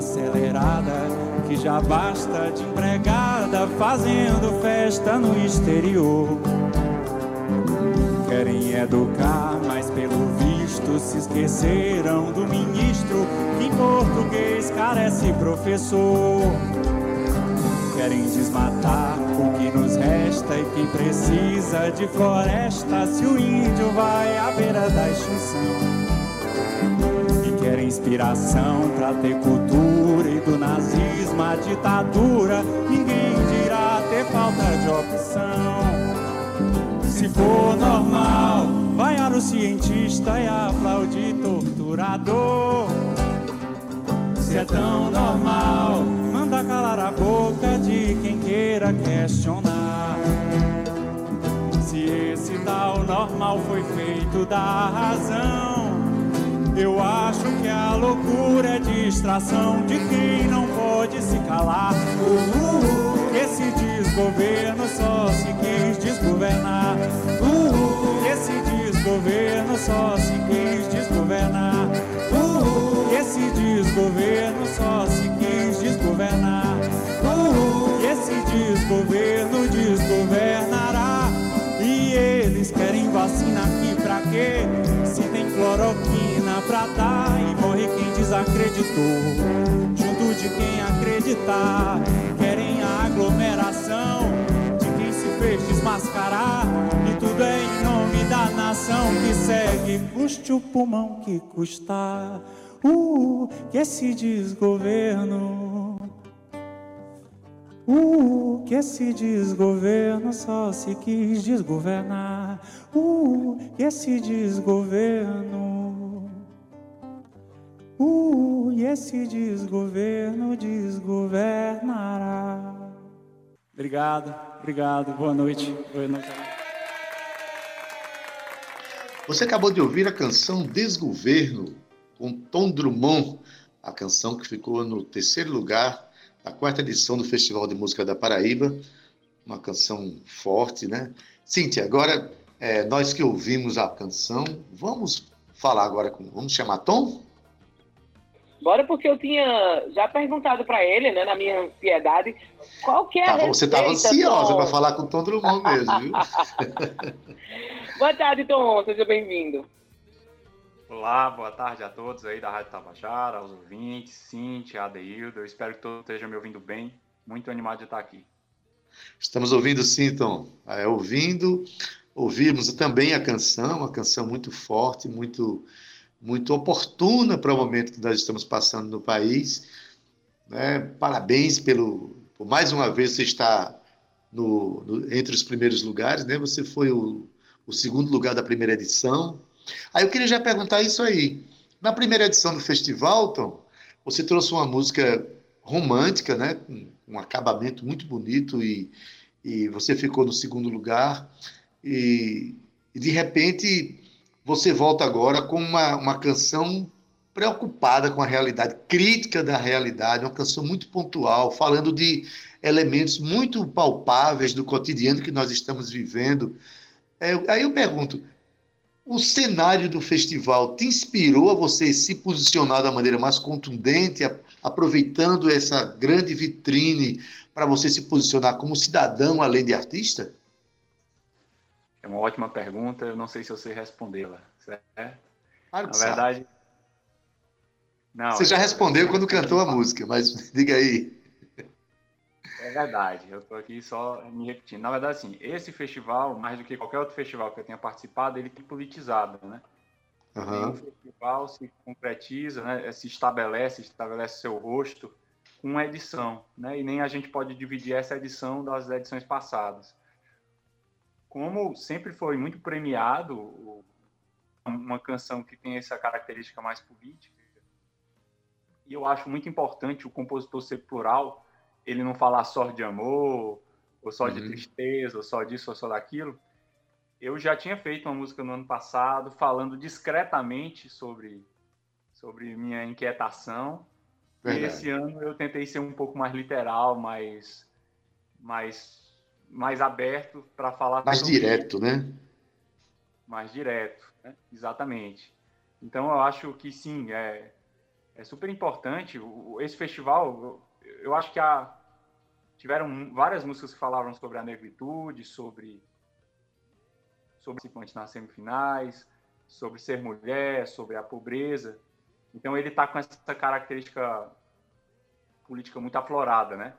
Querem economia que já basta de empregada fazendo festa no exterior. Querem educar, mas pelo visto se esqueceram do ministro que em português carece professor. Querem desmatar o que nos resta e quem precisa de floresta se o índio vai à beira da extinção quer inspiração pra ter cultura e do nazismo a ditadura, ninguém dirá ter falta de opção. Se for normal, vaiar o cientista e aplaudir torturador. Se é tão normal, manda calar a boca de quem queira questionar. Se esse tal normal foi feito da razão eu acho que a loucura é distração de quem não pode se calar. Uh, uh, esse desgoverno só se quis desgovernar. Uh, esse desgoverno só se quis desgovernar. Uh, esse desgoverno só se quis desgovernar. Uh, esse desgoverno desgovernará. E eles querem vacina aqui pra quê? Se tem cloroquina pra dar e morre quem desacreditou. Junto de quem acreditar, querem a aglomeração de quem se fez desmascarar. E tudo é em nome da nação que segue, custe o pulmão que custar. Uh, que esse desgoverno. Uh, que esse desgoverno só se quis desgovernar. Uh, que esse desgoverno. Uh, e esse desgoverno desgovernará. Obrigado, obrigado. Boa noite. Boa noite. Você acabou de ouvir a canção Desgoverno, com Tom Drummond, a canção que ficou no terceiro lugar da quarta edição do Festival de Música da Paraíba. Uma canção forte, né? Cíntia, agora é, nós que ouvimos a canção, vamos falar agora com. Vamos chamar Tom? Bora porque eu tinha já perguntado para ele, né, na minha ansiedade, qual que é a tá, Você estava ansiosa para falar com o Tom Drummond mesmo, viu? boa tarde, Tom, seja bem-vindo. Olá, boa tarde a todos aí da Rádio Tabajara, aos ouvintes, Cintia, Adeildo, eu espero que todos estejam me ouvindo bem, muito animado de estar aqui. Estamos ouvindo sim, Tom, é, ouvindo, ouvimos também a canção, uma canção muito forte, muito muito oportuna para o momento que nós estamos passando no país. Né? Parabéns pelo, por mais uma vez você estar no, no, entre os primeiros lugares, né? Você foi o, o segundo lugar da primeira edição. Aí eu queria já perguntar isso aí. Na primeira edição do festival, Tom, você trouxe uma música romântica, né? Com um acabamento muito bonito e, e você ficou no segundo lugar. E, e de repente você volta agora com uma, uma canção preocupada com a realidade, crítica da realidade, uma canção muito pontual, falando de elementos muito palpáveis do cotidiano que nós estamos vivendo. É, aí eu pergunto, o cenário do festival te inspirou a você se posicionar da maneira mais contundente, aproveitando essa grande vitrine para você se posicionar como cidadão além de artista? É uma ótima pergunta, eu não sei se eu sei respondê-la, certo? Claro Na verdade. Não, Você já respondeu quando cantou a música, mas diga aí. É verdade, eu estou aqui só me repetindo. Na verdade, assim, esse festival, mais do que qualquer outro festival que eu tenha participado, ele é politizado, né? Uhum. O festival se concretiza, né, se estabelece, estabelece seu rosto com uma edição, né? E nem a gente pode dividir essa edição das edições passadas como sempre foi muito premiado uma canção que tem essa característica mais política, e eu acho muito importante o compositor ser plural, ele não falar só de amor, ou só uhum. de tristeza, ou só disso, ou só daquilo. Eu já tinha feito uma música no ano passado falando discretamente sobre, sobre minha inquietação. Verdade. E esse ano eu tentei ser um pouco mais literal, mais, mais mais aberto para falar. Mais direto, isso. né? Mais direto, né? exatamente. Então eu acho que sim, é, é super importante. Esse festival, eu acho que há, tiveram várias músicas que falavam sobre a negritude, sobre sobre participantes nas semifinais, sobre ser mulher, sobre a pobreza. Então ele está com essa característica política muito aflorada, né?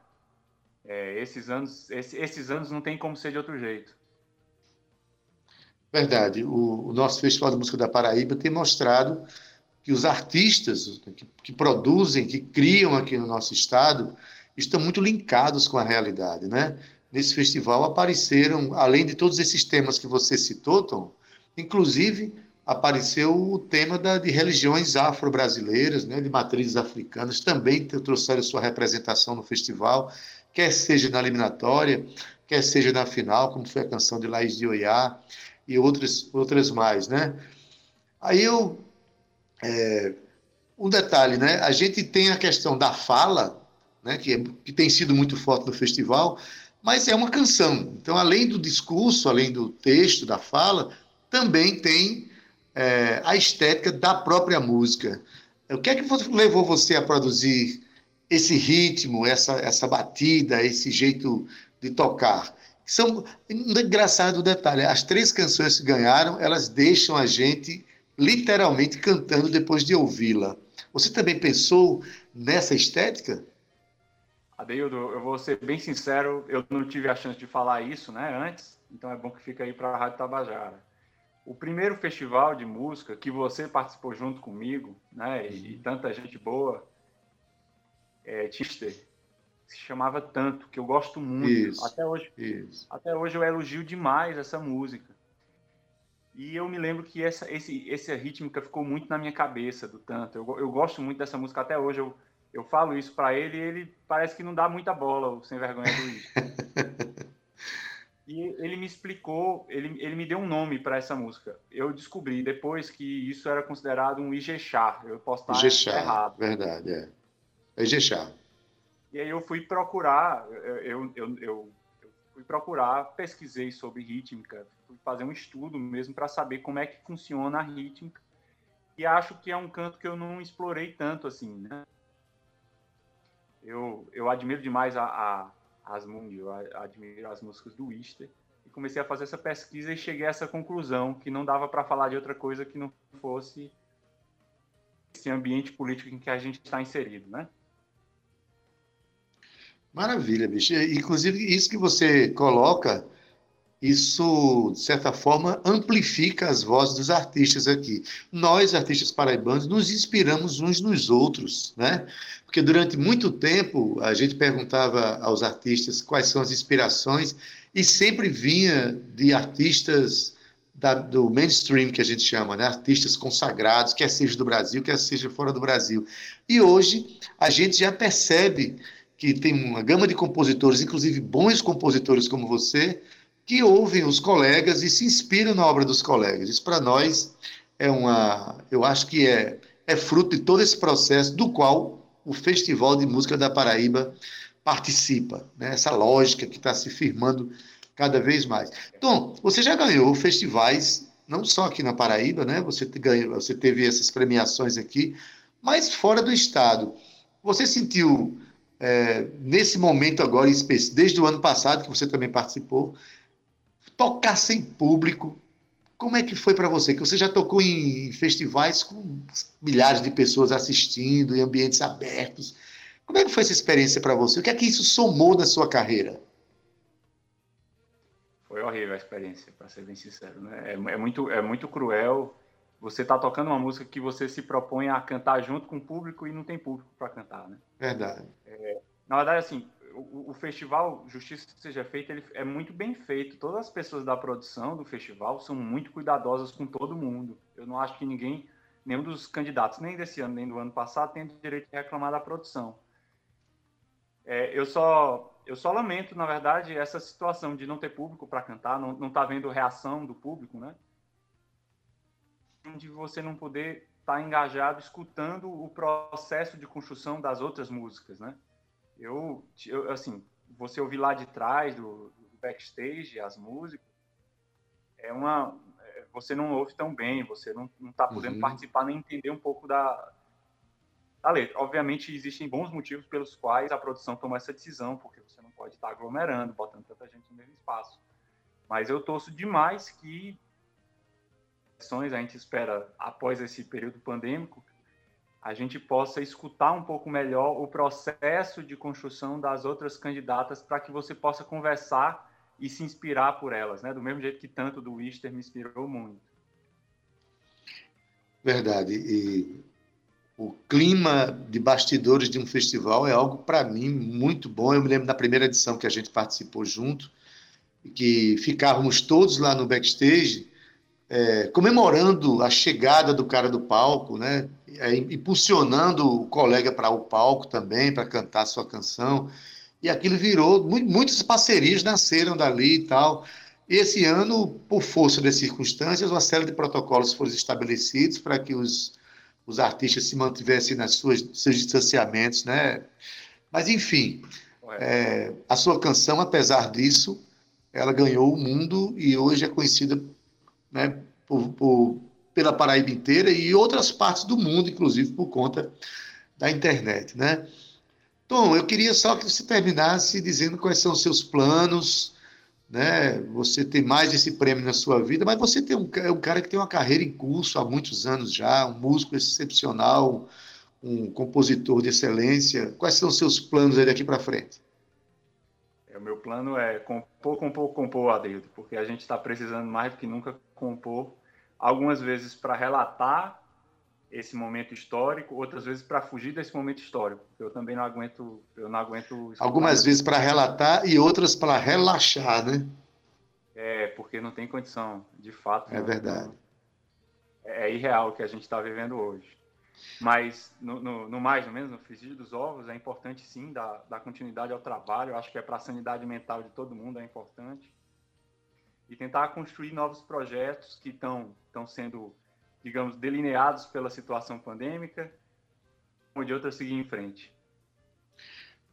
É, esses anos, esse, esses anos não tem como ser de outro jeito. Verdade. O, o, nosso Festival de Música da Paraíba tem mostrado que os artistas que, que, produzem, que criam aqui no nosso estado, estão muito linkados com a realidade, né? Nesse festival apareceram, além de todos esses temas que você citou, Tom, inclusive apareceu o tema da, de religiões afro-brasileiras, né, de matrizes africanas, também trouxeram sua representação no festival, quer seja na eliminatória, quer seja na final, como foi a canção de Laís de Oiá, e outras, outras mais, né? Aí eu... É, um detalhe, né? A gente tem a questão da fala, né, que, é, que tem sido muito forte no festival, mas é uma canção. Então, além do discurso, além do texto, da fala, também tem é, a estética da própria música. O que é que levou você a produzir esse ritmo, essa, essa batida, esse jeito de tocar? São engraçado o detalhe. As três canções que ganharam, elas deixam a gente literalmente cantando depois de ouvi-la. Você também pensou nessa estética? Adeildo, eu vou ser bem sincero, eu não tive a chance de falar isso, né, antes, então é bom que fica aí para a Rádio Tabajara. O primeiro festival de música que você participou junto comigo, né, e, e tanta gente boa, é Tister, se chamava tanto, que eu gosto muito. Isso, até hoje, isso. até hoje eu elogio demais essa música. E eu me lembro que essa, esse, essa rítmica ficou muito na minha cabeça do tanto. Eu, eu gosto muito dessa música até hoje. Eu, eu falo isso para ele e ele parece que não dá muita bola, o sem vergonha do Luiz. e ele me explicou, ele, ele me deu um nome para essa música. Eu descobri depois que isso era considerado um Ijexá. Eu posso estar Ijexá, errado. Verdade, é. É Ijexá. E aí eu fui procurar, eu, eu, eu, eu fui procurar, pesquisei sobre rítmica, fui fazer um estudo mesmo para saber como é que funciona a rítmica. E acho que é um canto que eu não explorei tanto assim, né? eu, eu admiro demais a, a Asmund, eu admiro as músicas do Wister, e comecei a fazer essa pesquisa e cheguei a essa conclusão que não dava para falar de outra coisa que não fosse esse ambiente político em que a gente está inserido, né? Maravilha, bicho. Inclusive, isso que você coloca isso, de certa forma, amplifica as vozes dos artistas aqui. Nós, artistas paraibanos, nos inspiramos uns nos outros, né? Porque durante muito tempo a gente perguntava aos artistas quais são as inspirações e sempre vinha de artistas da, do mainstream, que a gente chama, né? artistas consagrados, quer seja do Brasil, quer seja fora do Brasil. E hoje a gente já percebe que tem uma gama de compositores, inclusive bons compositores como você, que ouvem os colegas e se inspiram na obra dos colegas. Isso para nós é uma, eu acho que é, é fruto de todo esse processo do qual o Festival de Música da Paraíba participa, né? essa lógica que está se firmando cada vez mais. Então, você já ganhou festivais, não só aqui na Paraíba, né? Você, ganhou, você teve essas premiações aqui, mas fora do estado. Você sentiu, é, nesse momento agora, desde o ano passado, que você também participou, tocar sem público. Como é que foi para você? Que você já tocou em festivais com milhares de pessoas assistindo, em ambientes abertos. Como é que foi essa experiência para você? O que é que isso somou na sua carreira? Foi horrível a experiência, para ser bem sincero. Né? É, é, muito, é muito cruel você estar tá tocando uma música que você se propõe a cantar junto com o público e não tem público para cantar. Né? Verdade. É, na verdade, assim, o, o, festival Justiça Seja Feita ele é muito bem feito. Todas as pessoas da produção do festival são muito cuidadosas com todo mundo. Eu não acho que ninguém, nenhum dos candidatos, nem desse ano, nem do ano passado, tem direito de reclamar da produção. É, eu só eu só lamento, na verdade, essa situação de não ter público para cantar, não, não tá vendo reação do público, né? De você não poder estar tá engajado escutando o processo de construção das outras músicas, né? eu, eu assim, você ouvir lá de trás do, do backstage as músicas, é uma é, você não ouve tão bem, você não está podendo uhum. participar nem entender um pouco da da letra. Obviamente, existem bons motivos pelos quais a produção toma essa decisão, porque você não pode estar aglomerando, botando tanta gente no mesmo espaço. Mas eu torço demais que a gente espera após esse período pandêmico a gente possa escutar um pouco melhor o processo de construção das outras candidatas para que você possa conversar e se inspirar por elas, né? Do mesmo jeito que tanto do Wister me inspirou muito. Verdade. E o clima de bastidores de um festival é algo, para mim, muito bom. Eu me lembro da primeira edição que a gente participou junto, que ficávamos todos lá no backstage, é, comemorando a chegada do cara do palco, né? É, impulsionando o colega para o palco também, para cantar sua canção. E aquilo virou, muitas parcerias nasceram dali e tal. Esse ano, por força das circunstâncias, uma série de protocolos foram estabelecidos para que os os artistas se mantivessem nas suas seus distanciamentos, né? Mas enfim, é, a sua canção, apesar disso, ela ganhou o mundo e hoje é conhecida, né, por, por, pela Paraíba inteira e outras partes do mundo, inclusive por conta da internet, né? Tom, eu queria só que você terminasse dizendo quais são os seus planos, né? Você tem mais esse prêmio na sua vida, mas você tem um, é um cara que tem uma carreira em curso há muitos anos já, um músico excepcional, um compositor de excelência. Quais são os seus planos aí daqui para frente? O meu plano é compor, compor, compor, Adeildo, porque a gente está precisando mais do que nunca compor, algumas vezes para relatar esse momento histórico, outras vezes para fugir desse momento histórico. Eu também não aguento, eu não aguento. Algumas vezes para relatar e outras para relaxar, né? É, porque não tem condição, de fato. É não, verdade. É, é irreal o que a gente está vivendo hoje. Mas, no, no, no, mais ou menos, no frigir dos ovos, é importante sim dar, dar continuidade ao trabalho. Eu acho que é para a sanidade mental de todo mundo, é importante. E tentar construir novos projetos que estão sendo digamos, delineados pela situação pandêmica, ou de outra seguir em frente.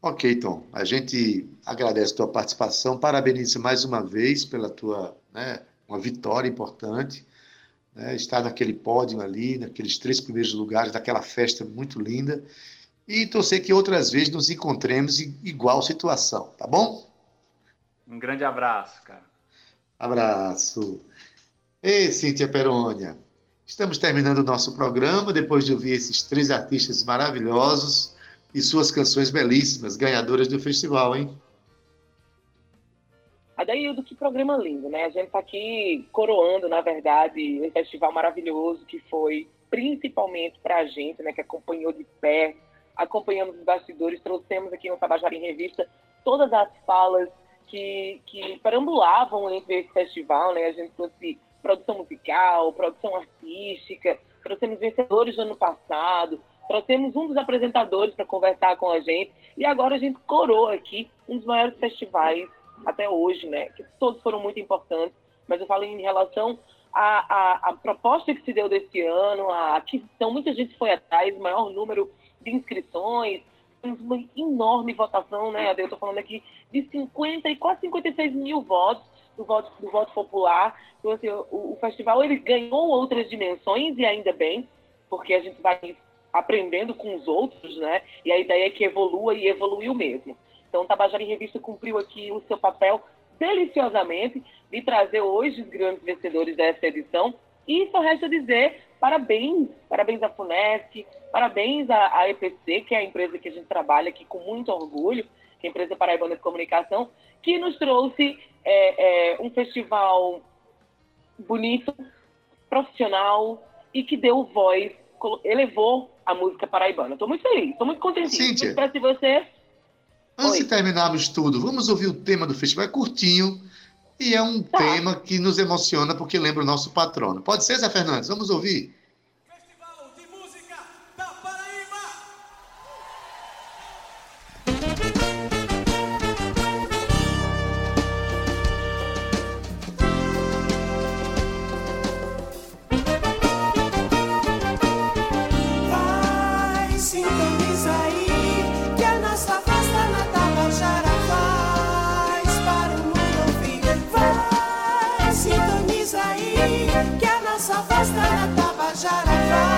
Ok, Tom. A gente agradece a tua participação, parabeniza mais uma vez pela tua, né, uma vitória importante, né, estar naquele pódio ali, naqueles três primeiros lugares daquela festa muito linda, e torcer que outras vezes nos encontremos em igual situação, tá bom? Um grande abraço, cara. Abraço. Ei, Cíntia Perônia. Estamos terminando o nosso programa depois de ouvir esses três artistas maravilhosos e suas canções belíssimas, ganhadoras do festival, hein? Adaildo, que programa lindo, né? A gente está aqui coroando, na verdade, um festival maravilhoso que foi principalmente para a gente, né, que acompanhou de perto, acompanhamos os bastidores, trouxemos aqui no Tabajara em Revista todas as falas que, que perambulavam entre esse festival, né? A gente trouxe produção musical, produção artística, trouxemos vencedores do ano passado, trouxemos um dos apresentadores para conversar com a gente, e agora a gente coroa aqui um dos maiores festivais até hoje, né? Que todos foram muito importantes, mas eu falo em relação à, à, à proposta que se deu desse ano, a aquisição, muita gente foi atrás, maior número de inscrições, uma enorme votação, né? Eu estou falando aqui de 50 e quase 56 mil votos do voto, do voto popular. Então, assim, o, o, festival ele ganhou outras dimensões e ainda bem, porque a gente vai aprendendo com os outros, né? E a ideia é que evolua e evoluiu mesmo. Então, Tabajara em Revista cumpriu aqui o seu papel deliciosamente de trazer hoje os grandes vencedores dessa edição. E só resta dizer parabéns, parabéns à FUNESC, parabéns à, à EPC, que é a empresa que a gente trabalha aqui com muito orgulho, que é a empresa Paraibana de Comunicação, que nos trouxe é, é, um festival bonito, profissional e que deu voz, elevou a música paraibana. Estou muito feliz, estou muito contente. Cíntia, espero de você. Antes Oi. de terminarmos tudo, vamos ouvir o tema do festival. É curtinho e é um tá. tema que nos emociona porque lembra o nosso patrono. Pode ser, Zé Fernandes? Vamos ouvir? shall I find?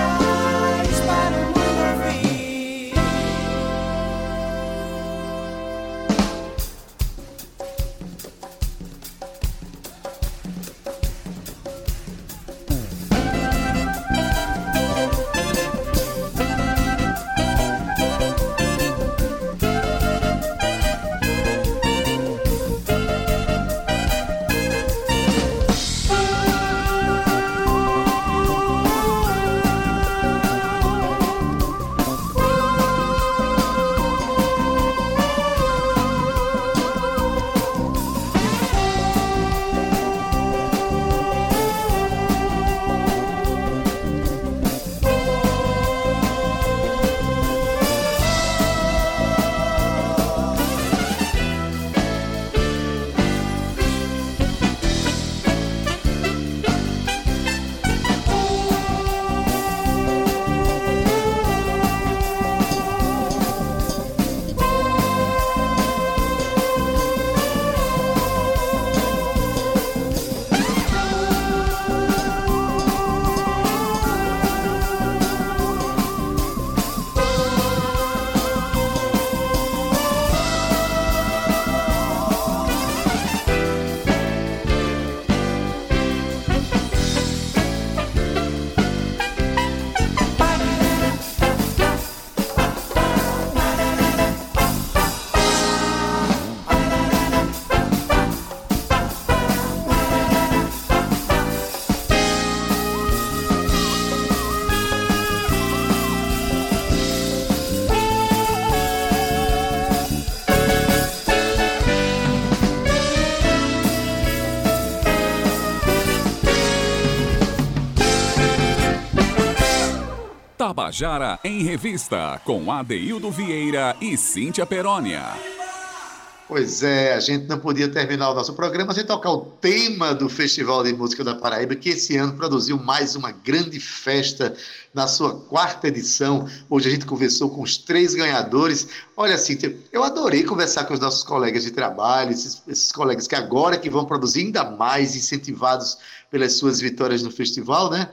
Tabajara em Revista, com Adeildo Vieira e Cíntia Perónia. Pois é, a gente não podia terminar o nosso programa sem tocar o tema do Festival de Música da Paraíba, que esse ano produziu mais uma grande festa na sua quarta edição. Hoje a gente conversou com os três ganhadores. Olha, Cíntia, eu adorei conversar com os nossos colegas de trabalho, esses, esses colegas que agora que vão produzir ainda mais, incentivados pelas suas vitórias no festival, né?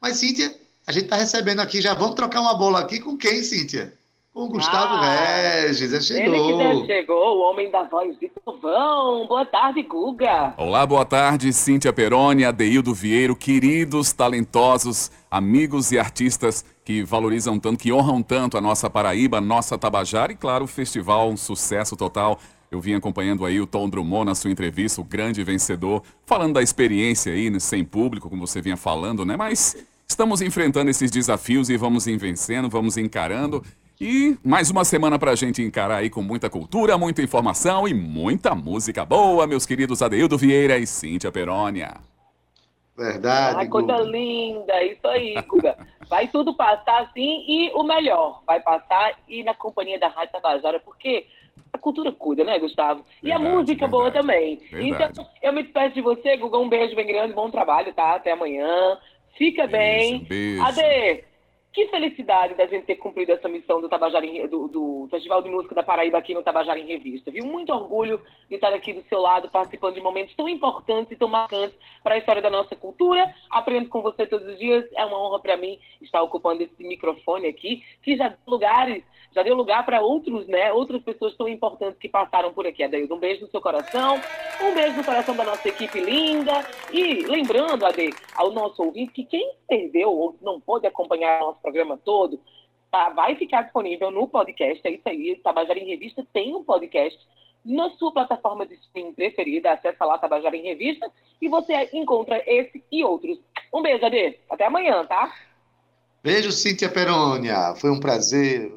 Mas, Cíntia, a gente está recebendo aqui, já vamos trocar uma bola aqui com quem, Cíntia? Com o Gustavo ah, Regis, já chegou. Ele que já chegou, o homem da voz de Trovão. Boa tarde, Guga. Olá, boa tarde, Cíntia Peroni, Adeildo Vieiro, queridos, talentosos, amigos e artistas que valorizam tanto, que honram tanto a nossa Paraíba, a nossa Tabajara e, claro, o festival, um sucesso total. Eu vim acompanhando aí o Tom Drummond na sua entrevista, o grande vencedor, falando da experiência aí, né, sem público, como você vinha falando, né? Mas estamos enfrentando esses desafios e vamos vencendo, vamos encarando. E mais uma semana pra gente encarar aí com muita cultura, muita informação e muita música boa, meus queridos Adeildo Vieira e Cíntia Perônia. Verdade. Ai, coisa Guga. linda, isso aí, Guga. Vai tudo passar assim e o melhor, vai passar e na companhia da Rádio Tabajara, porque a cultura cuida, né, Gustavo? E verdade, a música verdade, boa também. Verdade. Então, eu me despeço de você, Guga, um beijo bem grande, bom trabalho, tá? Até amanhã. Fica Isso, bem. Um beijo. Ade, que felicidade da gente ter cumprido essa missão do, Tabajara em, do, do, Festival de Música da Paraíba aqui no Tabajara em Revista. Viu? Muito orgulho de estar aqui do seu lado, participando de momentos tão importantes e tão marcantes para a história da nossa cultura. Aprendo com você todos os dias. É uma honra para mim estar ocupando esse microfone aqui, que já deu lugares, já deu lugar para outros, né? Outras pessoas tão importantes que passaram por aqui. Adaildo, um beijo no seu coração, um beijo no coração da nossa equipe linda. E lembrando, Ade, ao nosso ouvinte, que quem perdeu ou não pôde acompanhar o nosso programa todo, tá, vai ficar disponível no podcast. É isso aí, Tabajara em Revista tem um podcast na sua plataforma de streaming preferida. Acesse lá Tabajara em Revista e você encontra esse e outros. Um beijo, Ade. Até amanhã, tá? Beijo, Cíntia Perônia. Foi um prazer